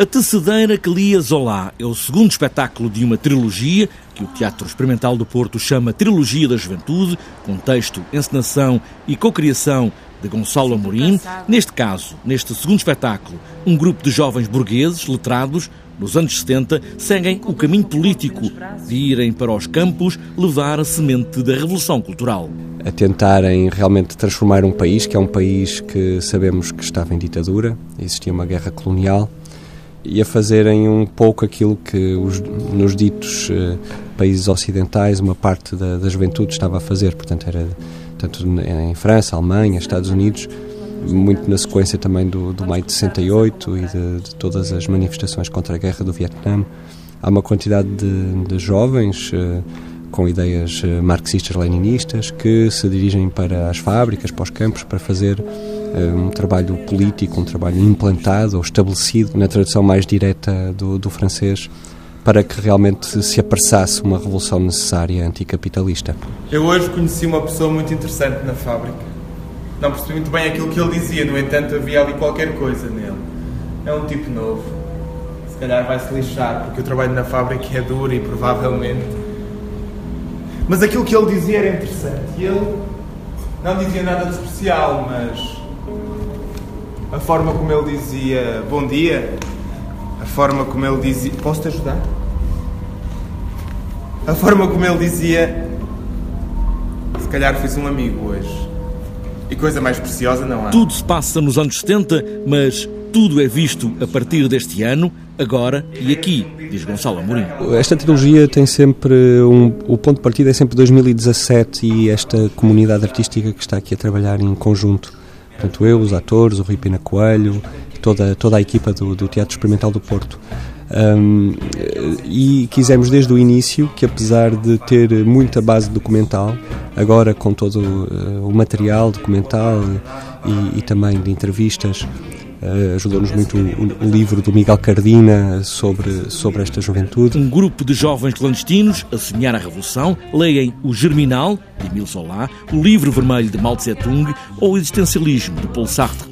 A Tecedeira que lia Zola é o segundo espetáculo de uma trilogia que o Teatro Experimental do Porto chama Trilogia da Juventude, com texto, encenação e cocriação de Gonçalo Amorim. Neste caso, neste segundo espetáculo, um grupo de jovens burgueses, letrados, nos anos 70, seguem o caminho político de irem para os campos levar a semente da revolução cultural. A tentarem realmente transformar um país, que é um país que sabemos que estava em ditadura, existia uma guerra colonial, e a fazerem um pouco aquilo que os, nos ditos uh, países ocidentais uma parte da, da, juventude estava a fazer, portanto era tanto em França, Alemanha, Estados Unidos, muito na sequência também do, do maio de 68 e de, de, todas as manifestações contra a guerra do Vietnã. Há uma quantidade de, de jovens uh, com ideias uh, marxistas-leninistas que se dirigem para as fábricas, para os campos, para fazer eh, um trabalho político, um trabalho implantado ou estabelecido na tradução mais direta do, do francês para que realmente se apressasse uma revolução necessária anticapitalista. Eu hoje conheci uma pessoa muito interessante na fábrica. Não percebi muito bem aquilo que ele dizia, no entanto havia ali qualquer coisa nele. É um tipo novo. Se calhar vai se lixar, porque o trabalho na fábrica é duro e provavelmente. Mas aquilo que ele dizia era interessante. E ele não dizia nada de especial, mas a forma como ele dizia bom dia, a forma como ele dizia. Posso te ajudar? A forma como ele dizia. Se calhar fiz um amigo hoje. E coisa mais preciosa não há. Tudo se passa nos anos 70, mas tudo é visto a partir deste ano, agora e aqui, diz Gonçalo Amorim. Esta trilogia tem sempre um, o ponto de partida é sempre 2017 e esta comunidade artística que está aqui a trabalhar em conjunto Portanto, eu, os atores, o Rui Pina Coelho, toda, toda a equipa do, do Teatro Experimental do Porto. Um, e quisemos desde o início que, apesar de ter muita base documental, agora com todo uh, o material documental e, e também de entrevistas, Uh, Ajudou-nos muito o, o, livro do Miguel Cardina sobre, sobre esta juventude. Um grupo de jovens clandestinos a sonhar a revolução leem O Germinal, de Emile Solá, O Livro Vermelho, de Mao Tse Tung ou O Existencialismo, de Paul Sartre.